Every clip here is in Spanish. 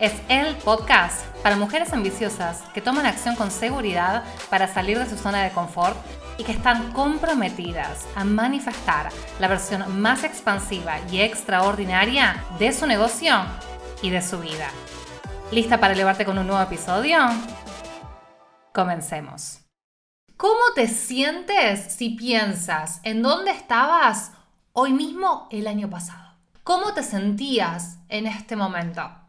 es el podcast para mujeres ambiciosas que toman acción con seguridad para salir de su zona de confort y que están comprometidas a manifestar la versión más expansiva y extraordinaria de su negocio y de su vida. ¿Lista para elevarte con un nuevo episodio? Comencemos. ¿Cómo te sientes si piensas en dónde estabas hoy mismo el año pasado? ¿Cómo te sentías en este momento?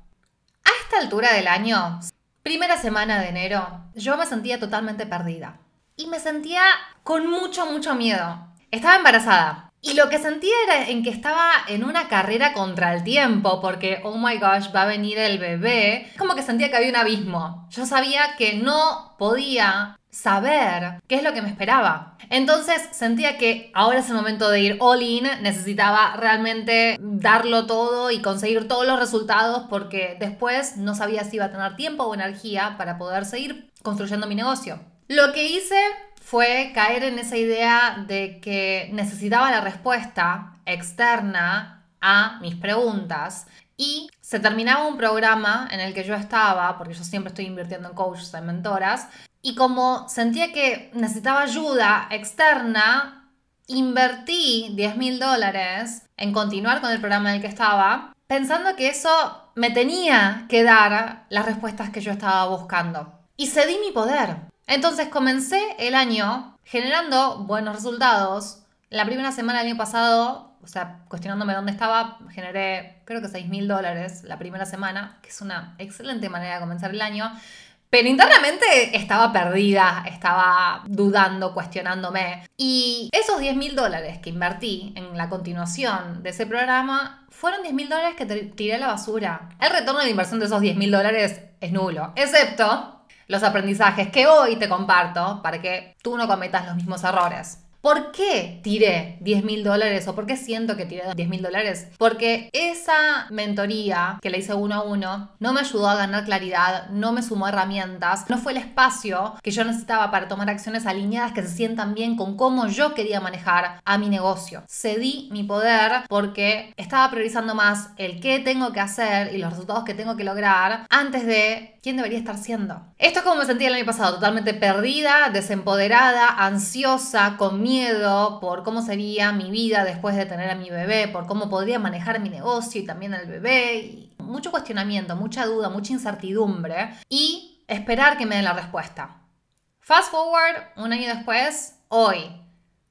Esta altura del año, primera semana de enero, yo me sentía totalmente perdida. Y me sentía con mucho, mucho miedo. Estaba embarazada. Y lo que sentía era en que estaba en una carrera contra el tiempo, porque, oh my gosh, va a venir el bebé. Como que sentía que había un abismo. Yo sabía que no podía saber qué es lo que me esperaba. Entonces sentía que ahora es el momento de ir all in, necesitaba realmente darlo todo y conseguir todos los resultados porque después no sabía si iba a tener tiempo o energía para poder seguir construyendo mi negocio. Lo que hice fue caer en esa idea de que necesitaba la respuesta externa a mis preguntas y se terminaba un programa en el que yo estaba, porque yo siempre estoy invirtiendo en coaches, en mentoras, y como sentía que necesitaba ayuda externa, invertí 10 mil dólares en continuar con el programa en el que estaba, pensando que eso me tenía que dar las respuestas que yo estaba buscando. Y cedí mi poder. Entonces comencé el año generando buenos resultados. La primera semana del año pasado, o sea, cuestionándome dónde estaba, generé creo que 6 mil dólares la primera semana, que es una excelente manera de comenzar el año. Pero internamente estaba perdida, estaba dudando, cuestionándome. Y esos 10 mil dólares que invertí en la continuación de ese programa fueron 10 mil dólares que tiré a la basura. El retorno de inversión de esos 10 mil dólares es nulo, excepto los aprendizajes que hoy te comparto para que tú no cometas los mismos errores. ¿Por qué tiré 10 mil dólares o por qué siento que tiré 10 mil dólares? Porque esa mentoría que le hice uno a uno no me ayudó a ganar claridad, no me sumó herramientas, no fue el espacio que yo necesitaba para tomar acciones alineadas que se sientan bien con cómo yo quería manejar a mi negocio. Cedí mi poder porque estaba priorizando más el qué tengo que hacer y los resultados que tengo que lograr antes de quién debería estar siendo. Esto es como me sentía el año pasado, totalmente perdida, desempoderada, ansiosa, con miedo por cómo sería mi vida después de tener a mi bebé, por cómo podría manejar mi negocio y también al bebé. Y mucho cuestionamiento, mucha duda, mucha incertidumbre y esperar que me den la respuesta. Fast forward, un año después, hoy,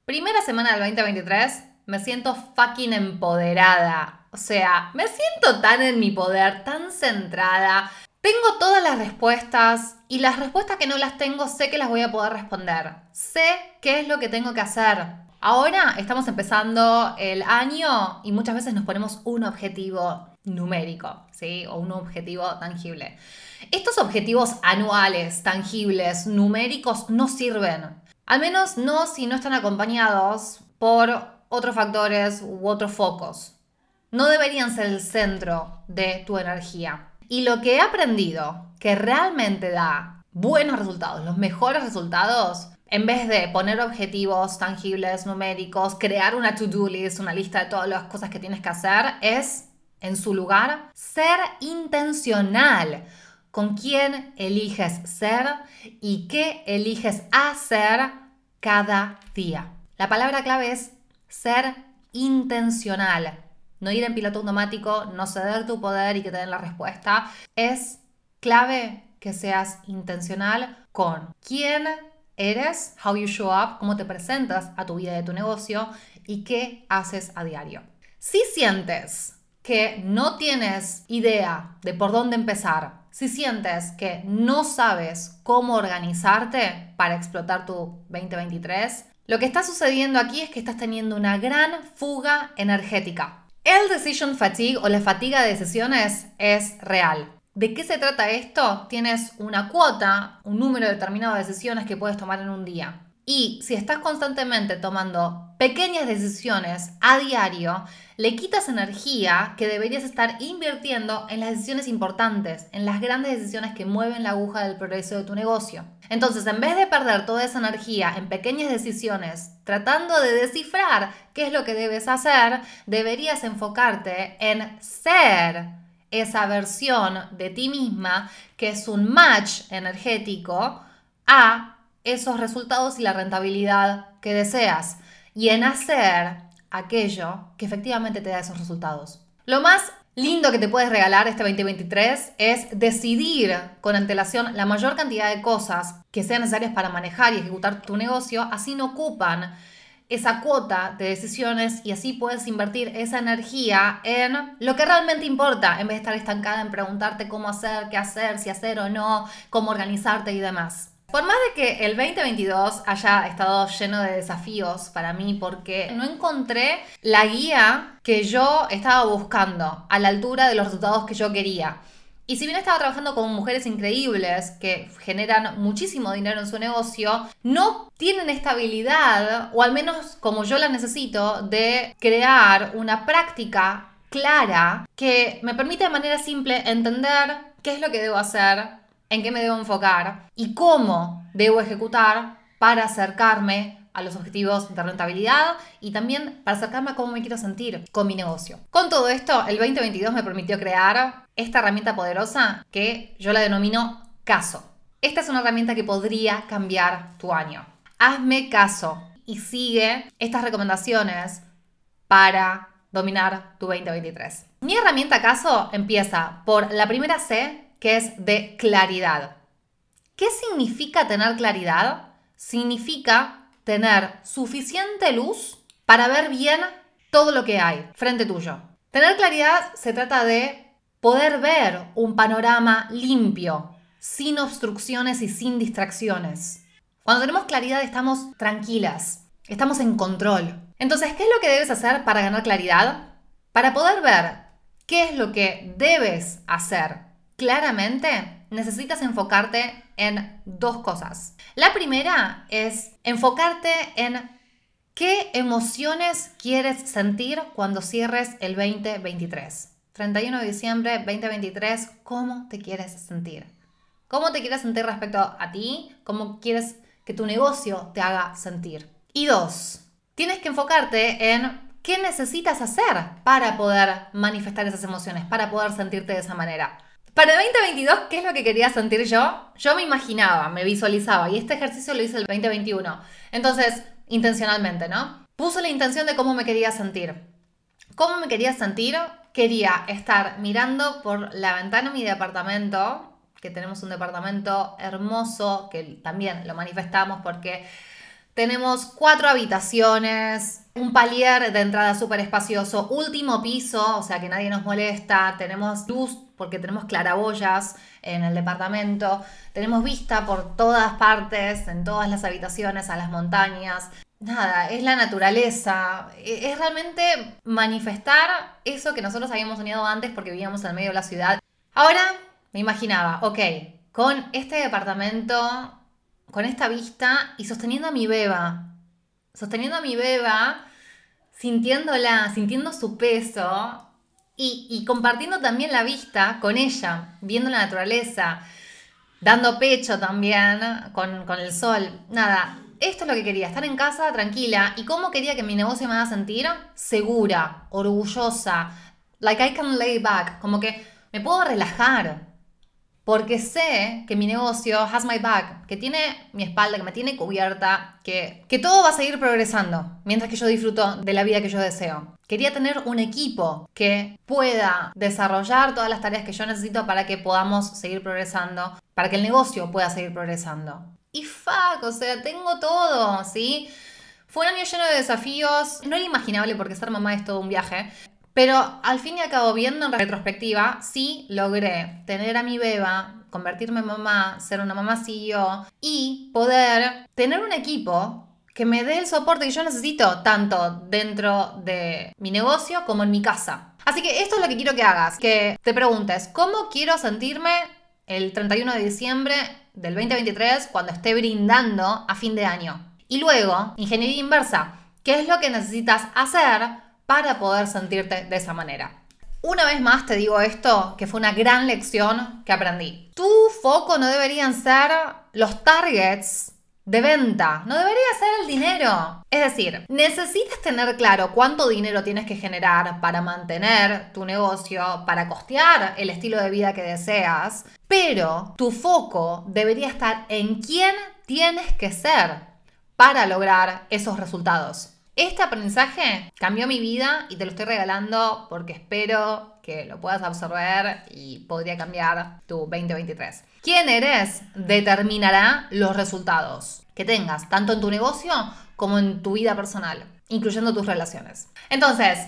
primera semana del 2023, me siento fucking empoderada. O sea, me siento tan en mi poder, tan centrada. Tengo todas las respuestas y las respuestas que no las tengo sé que las voy a poder responder. Sé qué es lo que tengo que hacer. Ahora estamos empezando el año y muchas veces nos ponemos un objetivo numérico, ¿sí? O un objetivo tangible. Estos objetivos anuales, tangibles, numéricos, no sirven. Al menos no si no están acompañados por otros factores u otros focos. No deberían ser el centro de tu energía. Y lo que he aprendido que realmente da buenos resultados, los mejores resultados, en vez de poner objetivos tangibles, numéricos, crear una to-do list, una lista de todas las cosas que tienes que hacer, es, en su lugar, ser intencional con quién eliges ser y qué eliges hacer cada día. La palabra clave es ser intencional no ir en piloto automático, no ceder tu poder y que te den la respuesta. Es clave que seas intencional con quién eres, how you show up, cómo te presentas a tu vida y a tu negocio y qué haces a diario. Si sientes que no tienes idea de por dónde empezar, si sientes que no sabes cómo organizarte para explotar tu 2023, lo que está sucediendo aquí es que estás teniendo una gran fuga energética. El decision fatigue o la fatiga de decisiones es real. ¿De qué se trata esto? Tienes una cuota, un número determinado de decisiones que puedes tomar en un día. Y si estás constantemente tomando pequeñas decisiones a diario, le quitas energía que deberías estar invirtiendo en las decisiones importantes, en las grandes decisiones que mueven la aguja del progreso de tu negocio. Entonces, en vez de perder toda esa energía en pequeñas decisiones, tratando de descifrar qué es lo que debes hacer, deberías enfocarte en ser esa versión de ti misma que es un match energético a esos resultados y la rentabilidad que deseas y en hacer aquello que efectivamente te da esos resultados. Lo más lindo que te puedes regalar este 2023 es decidir con antelación la mayor cantidad de cosas que sean necesarias para manejar y ejecutar tu negocio, así no ocupan esa cuota de decisiones y así puedes invertir esa energía en lo que realmente importa, en vez de estar estancada en preguntarte cómo hacer, qué hacer, si hacer o no, cómo organizarte y demás. Por más de que el 2022 haya estado lleno de desafíos para mí, porque no encontré la guía que yo estaba buscando a la altura de los resultados que yo quería. Y si bien estaba trabajando con mujeres increíbles que generan muchísimo dinero en su negocio, no tienen esta habilidad, o al menos como yo la necesito, de crear una práctica clara que me permite de manera simple entender qué es lo que debo hacer, en qué me debo enfocar y cómo debo ejecutar para acercarme a los objetivos de rentabilidad y también para acercarme a cómo me quiero sentir con mi negocio. Con todo esto, el 2022 me permitió crear esta herramienta poderosa que yo la denomino caso. Esta es una herramienta que podría cambiar tu año. Hazme caso y sigue estas recomendaciones para dominar tu 2023. Mi herramienta caso empieza por la primera C que es de claridad. ¿Qué significa tener claridad? Significa tener suficiente luz para ver bien todo lo que hay frente tuyo. Tener claridad se trata de poder ver un panorama limpio, sin obstrucciones y sin distracciones. Cuando tenemos claridad estamos tranquilas, estamos en control. Entonces, ¿qué es lo que debes hacer para ganar claridad? Para poder ver qué es lo que debes hacer claramente, necesitas enfocarte en dos cosas. La primera es enfocarte en qué emociones quieres sentir cuando cierres el 2023. 31 de diciembre 2023, ¿cómo te quieres sentir? ¿Cómo te quieres sentir respecto a ti? ¿Cómo quieres que tu negocio te haga sentir? Y dos, tienes que enfocarte en qué necesitas hacer para poder manifestar esas emociones, para poder sentirte de esa manera. Para el 2022, ¿qué es lo que quería sentir yo? Yo me imaginaba, me visualizaba y este ejercicio lo hice el 2021. Entonces, intencionalmente, ¿no? Puse la intención de cómo me quería sentir. ¿Cómo me quería sentir? Quería estar mirando por la ventana de mi departamento, que tenemos un departamento hermoso, que también lo manifestamos porque tenemos cuatro habitaciones, un palier de entrada súper espacioso, último piso, o sea que nadie nos molesta, tenemos luz porque tenemos claraboyas en el departamento, tenemos vista por todas partes, en todas las habitaciones, a las montañas. Nada, es la naturaleza, e-, es realmente manifestar eso que nosotros habíamos soñado antes porque vivíamos en medio de la ciudad. Ahora me imaginaba, ok, con este departamento, con esta vista y sosteniendo a mi beba, sosteniendo a mi beba, sintiéndola, sintiendo su peso, y, compartiendo también la vista con ella, viendo la naturaleza, dando pecho también con, el sol. Nada, esto es lo que quería, estar en casa tranquila. ¿Y cómo quería que mi negocio me haga sentir? Segura, orgullosa, like I can lay back, como que me puedo relajar porque sé que mi negocio has my back, que tiene mi espalda, que me tiene cubierta, que, que todo va a seguir progresando mientras que yo disfruto de la vida que yo deseo. Quería tener un equipo que pueda desarrollar todas las tareas que yo necesito para que podamos seguir progresando, para que el negocio pueda seguir progresando. Y fuck, o sea, tengo todo, ¿sí? Fue un año lleno de desafíos, no era imaginable porque ser mamá es todo un viaje, pero al fin y al cabo, viendo en retrospectiva, sí logré tener a mi beba, convertirme en mamá, ser una mamá CEO y poder tener un equipo que me dé el soporte que yo necesito, tanto dentro de mi negocio como en mi casa. Así que esto es lo que quiero que hagas, que te preguntes, ¿cómo quiero sentirme el 31 de diciembre del 2023 cuando esté brindando a fin de año? Y luego, ingeniería inversa, ¿qué es lo que necesitas hacer para poder sentirte de esa manera? Una vez más te digo esto, que fue una gran lección que aprendí. Tu foco no deberían ser los targets de venta, no debería ser el dinero. Es decir, necesitas tener claro cuánto dinero tienes que generar para mantener tu negocio, para costear el estilo de vida que deseas, pero tu foco debería estar en quién tienes que ser para lograr esos resultados. Este aprendizaje cambió mi vida y te lo estoy regalando porque espero que lo puedas absorber y podría cambiar tu 2023. ¿Quién eres? Determinará los resultados que tengas, tanto en tu negocio como en tu vida personal, incluyendo tus relaciones. Entonces,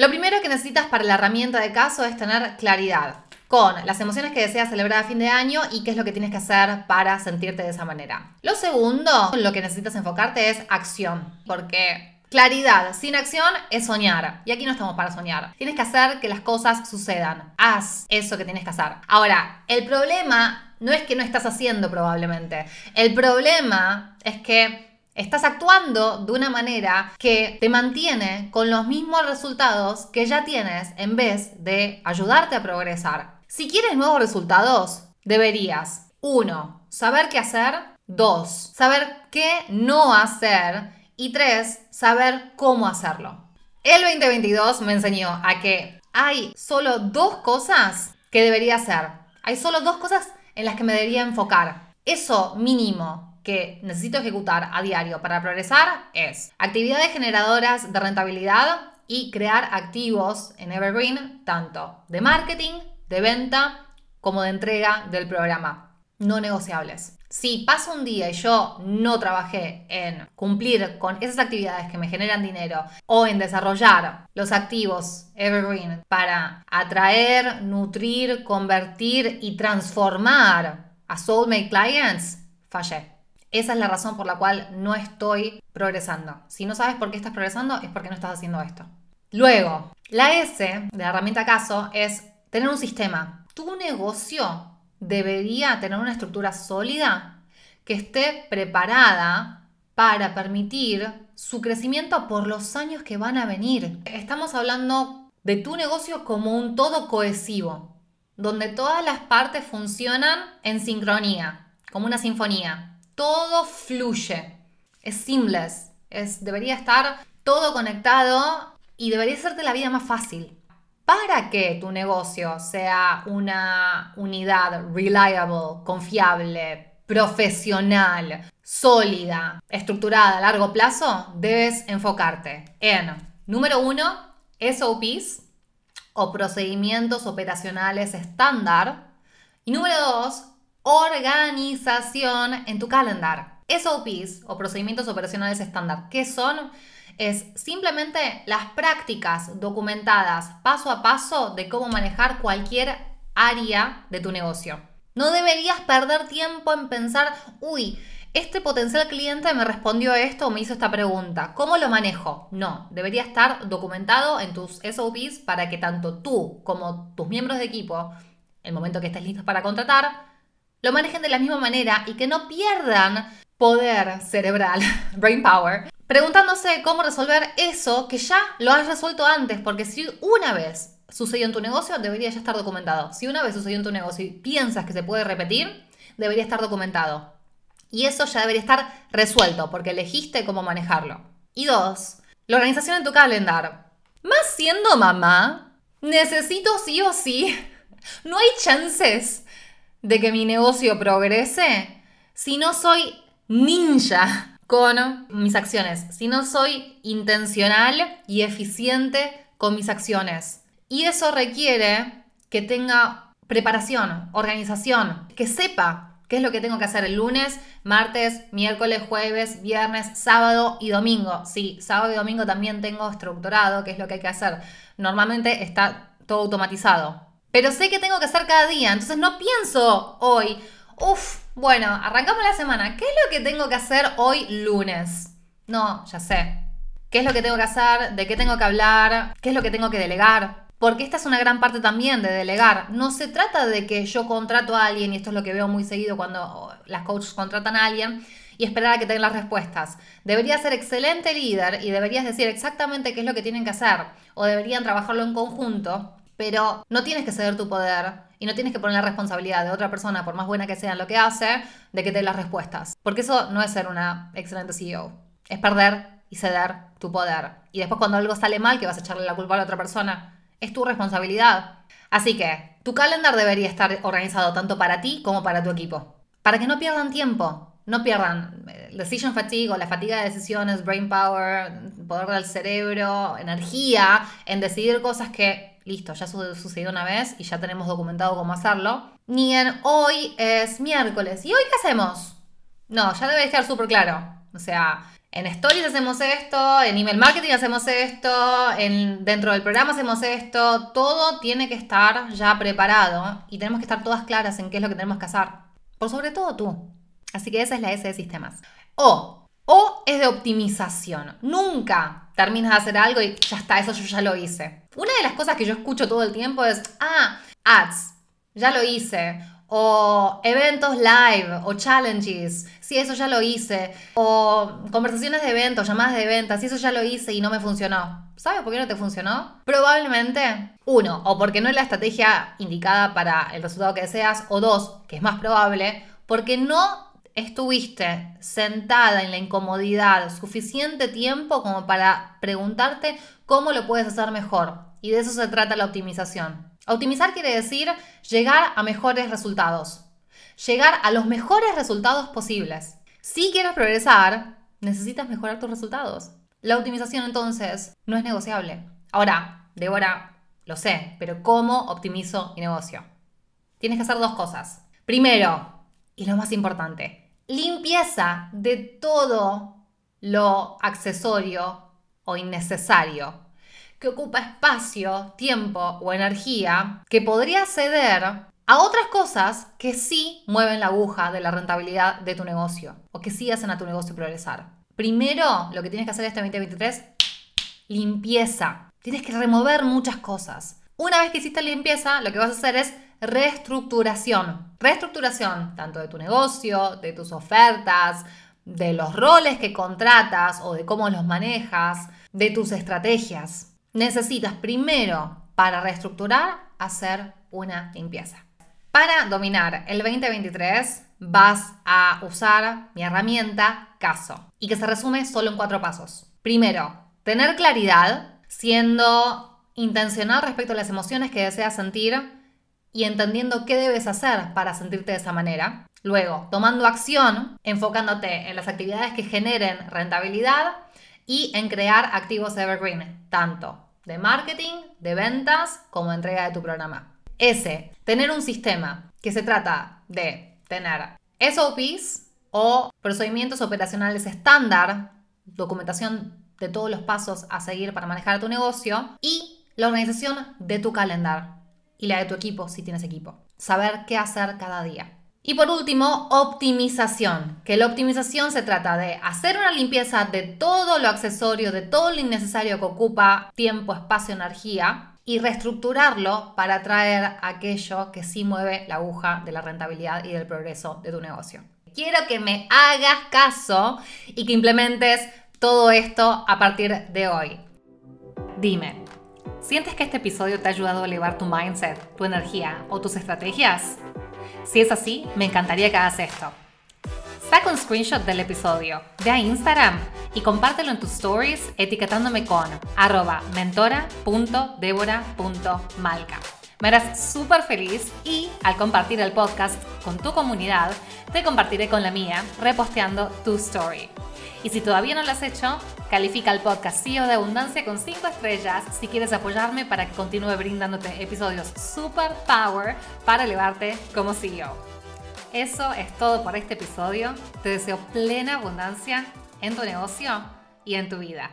lo primero que necesitas para la herramienta de caso es tener claridad con las emociones que deseas celebrar a fin de año y qué es lo que tienes que hacer para sentirte de esa manera. Lo segundo, lo que necesitas enfocarte es acción, porque Claridad sin acción es soñar. Y aquí no estamos para soñar. Tienes que hacer que las cosas sucedan. Haz eso que tienes que hacer. Ahora, el problema no es que no estás haciendo probablemente. El problema es que estás actuando de una manera que te mantiene con los mismos resultados que ya tienes en vez de ayudarte a progresar. Si quieres nuevos resultados, deberías 1. Saber qué hacer. 2. Saber qué no hacer. Y 3. Saber cómo hacerlo. El 2022 me enseñó a que hay solo dos cosas que debería hacer. Hay solo dos cosas en las que me debería enfocar. Eso mínimo que necesito ejecutar a diario para progresar es actividades generadoras de rentabilidad y crear activos en Evergreen, tanto de marketing de venta como de entrega del programa. No negociables. Si pasa un día y yo no trabajé en cumplir con esas actividades que me generan dinero o en desarrollar los activos Evergreen para atraer, nutrir, convertir y transformar a Soulmate Clients, fallé. Esa es la razón por la cual no estoy progresando. Si no sabes por qué estás progresando, es porque no estás haciendo esto. Luego, la S de la herramienta caso es tener un sistema. Tu negocio debería tener una estructura sólida que esté preparada para permitir su crecimiento por los años que van a venir. Estamos hablando de tu negocio como un todo cohesivo, donde todas las partes funcionan en sincronía, como una sinfonía. Todo fluye, es seamless, es, debería estar todo conectado y debería hacerte la vida más fácil. Para que tu negocio sea una unidad reliable, confiable, profesional, sólida, estructurada a largo plazo, debes enfocarte en, número uno, SOPs o procedimientos operacionales estándar. Y número dos, organización en tu calendar. SOPs o procedimientos operacionales estándar, ¿qué son? es simplemente las prácticas documentadas paso a paso de cómo manejar cualquier área de tu negocio. No deberías perder tiempo en pensar, uy, este potencial cliente me respondió esto o me hizo esta pregunta. ¿Cómo lo manejo? No, debería estar documentado en tus SOPs para que tanto tú como tus miembros de equipo, el momento que estés listos para contratar, lo manejen de la misma manera y que no pierdan poder cerebral, brain power, preguntándose cómo resolver eso que ya lo has resuelto antes, porque si una vez sucedió en tu negocio, debería ya estar documentado. Si una vez sucedió en tu negocio y piensas que se puede repetir, debería estar documentado. Y eso ya debería estar resuelto, porque elegiste cómo manejarlo. Y dos, la organización en tu calendar. Más siendo mamá, necesito sí o sí. No hay chances de que mi negocio progrese si no soy ninja con mis acciones, si no soy intencional y eficiente con mis acciones. Y eso requiere que tenga preparación, organización, que sepa qué es lo que tengo que hacer el lunes, martes, miércoles, jueves, viernes, sábado y domingo. Sí, sábado y domingo también tengo estructurado qué es lo que hay que hacer. Normalmente está todo automatizado. Pero sé que tengo que hacer cada día, entonces no pienso hoy, uff, bueno, arrancamos la semana. ¿Qué es lo que tengo que hacer hoy lunes? No, ya sé. qué es lo que tengo que hacer, de qué tengo que hablar, qué es lo que tengo que delegar. Porque esta es una gran parte también de delegar. No se trata de que yo contrato a alguien, y esto es lo que veo muy seguido cuando las coaches contratan a alguien, y esperar a que tengan las respuestas. Deberías ser excelente líder y deberías decir exactamente qué es lo que tienen que hacer. O deberían trabajarlo en conjunto, pero no tienes que ceder tu poder y no tienes que poner la responsabilidad de otra persona, por más buena que sea lo que hace, de que te dé las respuestas. Porque eso no es ser una excelente CEO. Es perder y ceder tu poder. Y después cuando algo sale mal, que vas a echarle la culpa a la otra persona es tu responsabilidad. Así que tu calendar debería estar organizado tanto para ti como para tu equipo. Para que no pierdan tiempo, no pierdan eh, decision fatigue o la fatiga de decisiones, brain power, poder del cerebro, energía en decidir cosas que, listo, ya sucedió una vez y ya tenemos documentado cómo hacerlo. Ni en hoy es miércoles. ¿Y hoy qué hacemos? No, ya debe estar súper claro. O sea, en Stories hacemos esto, en email marketing hacemos esto, en, dentro del programa hacemos esto, todo tiene que estar ya preparado y tenemos que estar todas claras en qué es lo que tenemos que hacer. Por sobre todo tú. Así que esa es la S de sistemas. O, o es de optimización. Nunca terminas de hacer algo y ya está, eso yo ya lo hice. Una de las cosas que yo escucho todo el tiempo es, ah, ads, ya lo hice o eventos live o challenges, si eso ya lo hice, o conversaciones de eventos, llamadas de ventas, si eso ya lo hice y no me funcionó. ¿Sabes por qué no te funcionó? Probablemente, uno, o porque no es la estrategia indicada para el resultado que deseas, o dos, que es más probable, porque no estuviste sentada en la incomodidad suficiente tiempo como para preguntarte cómo lo puedes hacer mejor. Y de eso se trata la optimización. Optimizar quiere decir llegar a mejores resultados. Llegar a los mejores resultados posibles. Si quieres progresar, necesitas mejorar tus resultados. La optimización entonces no es negociable. Ahora, Débora, lo sé, pero ¿cómo optimizo mi negocio? Tienes que hacer dos cosas. Primero, y lo más importante, limpieza de todo lo accesorio o innecesario que ocupa espacio, tiempo o energía que podría ceder a otras cosas que sí mueven la aguja de la rentabilidad de tu negocio o que sí hacen a tu negocio progresar. Primero, lo que tienes que hacer este 2023, limpieza. Tienes que remover muchas cosas. Una vez que hiciste limpieza, lo que vas a hacer es reestructuración. Reestructuración tanto de tu negocio, de tus ofertas, de los roles que contratas o de cómo los manejas, de tus estrategias necesitas primero para reestructurar hacer una limpieza. Para dominar el 2023 vas a usar mi herramienta caso y que se resume solo en cuatro pasos. Primero, tener claridad siendo intencional respecto a las emociones que deseas sentir y entendiendo qué debes hacer para sentirte de esa manera. Luego, tomando acción, enfocándote en las actividades que generen rentabilidad y en crear activos evergreen, tanto de marketing, de ventas, como entrega de tu programa. S, tener un sistema que se trata de tener SOPs o procedimientos operacionales estándar, documentación de todos los pasos a seguir para manejar tu negocio y la organización de tu calendar y la de tu equipo si tienes equipo. Saber qué hacer cada día. Y por último, optimización, que la optimización se trata de hacer una limpieza de todo lo accesorio, de todo lo innecesario que ocupa tiempo, espacio, energía y reestructurarlo para atraer aquello que sí mueve la aguja de la rentabilidad y del progreso de tu negocio. Quiero que me hagas caso y que implementes todo esto a partir de hoy. Dime, ¿sientes que este episodio te ha ayudado a elevar tu mindset, tu energía o tus estrategias? Si es así, me encantaría que hagas esto. Saca un screenshot del episodio, ve a Instagram y compártelo en tus stories etiquetándome con arroba mentora.debora.malca. Me harás súper feliz y al compartir el podcast con tu comunidad, te compartiré con la mía reposteando tu story. Y si todavía no lo has hecho, califica el podcast CEO de Abundancia con 5 estrellas si quieres apoyarme para que continúe brindándote episodios super power para elevarte como CEO. Eso es todo por este episodio. Te deseo plena abundancia en tu negocio y en tu vida.